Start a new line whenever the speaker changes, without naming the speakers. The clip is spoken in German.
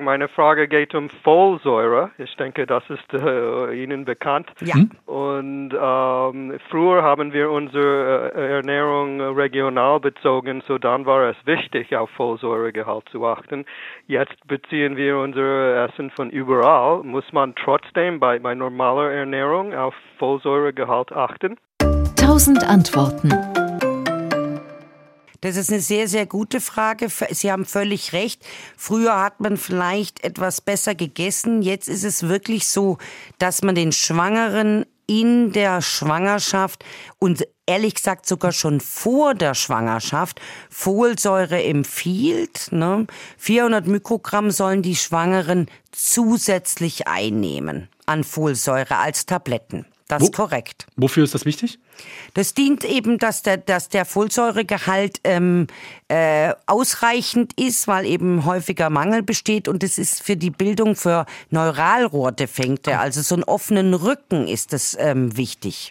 Meine Frage geht um Folsäure. Ich denke, das ist äh, Ihnen bekannt.
Ja. Hm?
Und ähm, früher haben wir unsere äh, Ernährung regional bezogen, so dann war es wichtig, auf Folsäuregehalt zu achten. Jetzt beziehen wir unser Essen von überall. Muss man trotzdem bei, bei normaler Ernährung auf Folsäuregehalt achten?
Tausend Antworten.
Das ist eine sehr, sehr gute Frage. Sie haben völlig recht. Früher hat man vielleicht etwas besser gegessen. Jetzt ist es wirklich so, dass man den Schwangeren in der Schwangerschaft und ehrlich gesagt sogar schon vor der Schwangerschaft Folsäure empfiehlt. Ne? 400 Mikrogramm sollen die Schwangeren zusätzlich einnehmen an Folsäure als Tabletten. Das ist korrekt.
Wofür ist das wichtig?
Das dient eben, dass der, dass der Folsäuregehalt ähm, äh, ausreichend ist, weil eben häufiger Mangel besteht und es ist für die Bildung für Neuralrohrdefekte, also so einen offenen Rücken ist das ähm, wichtig.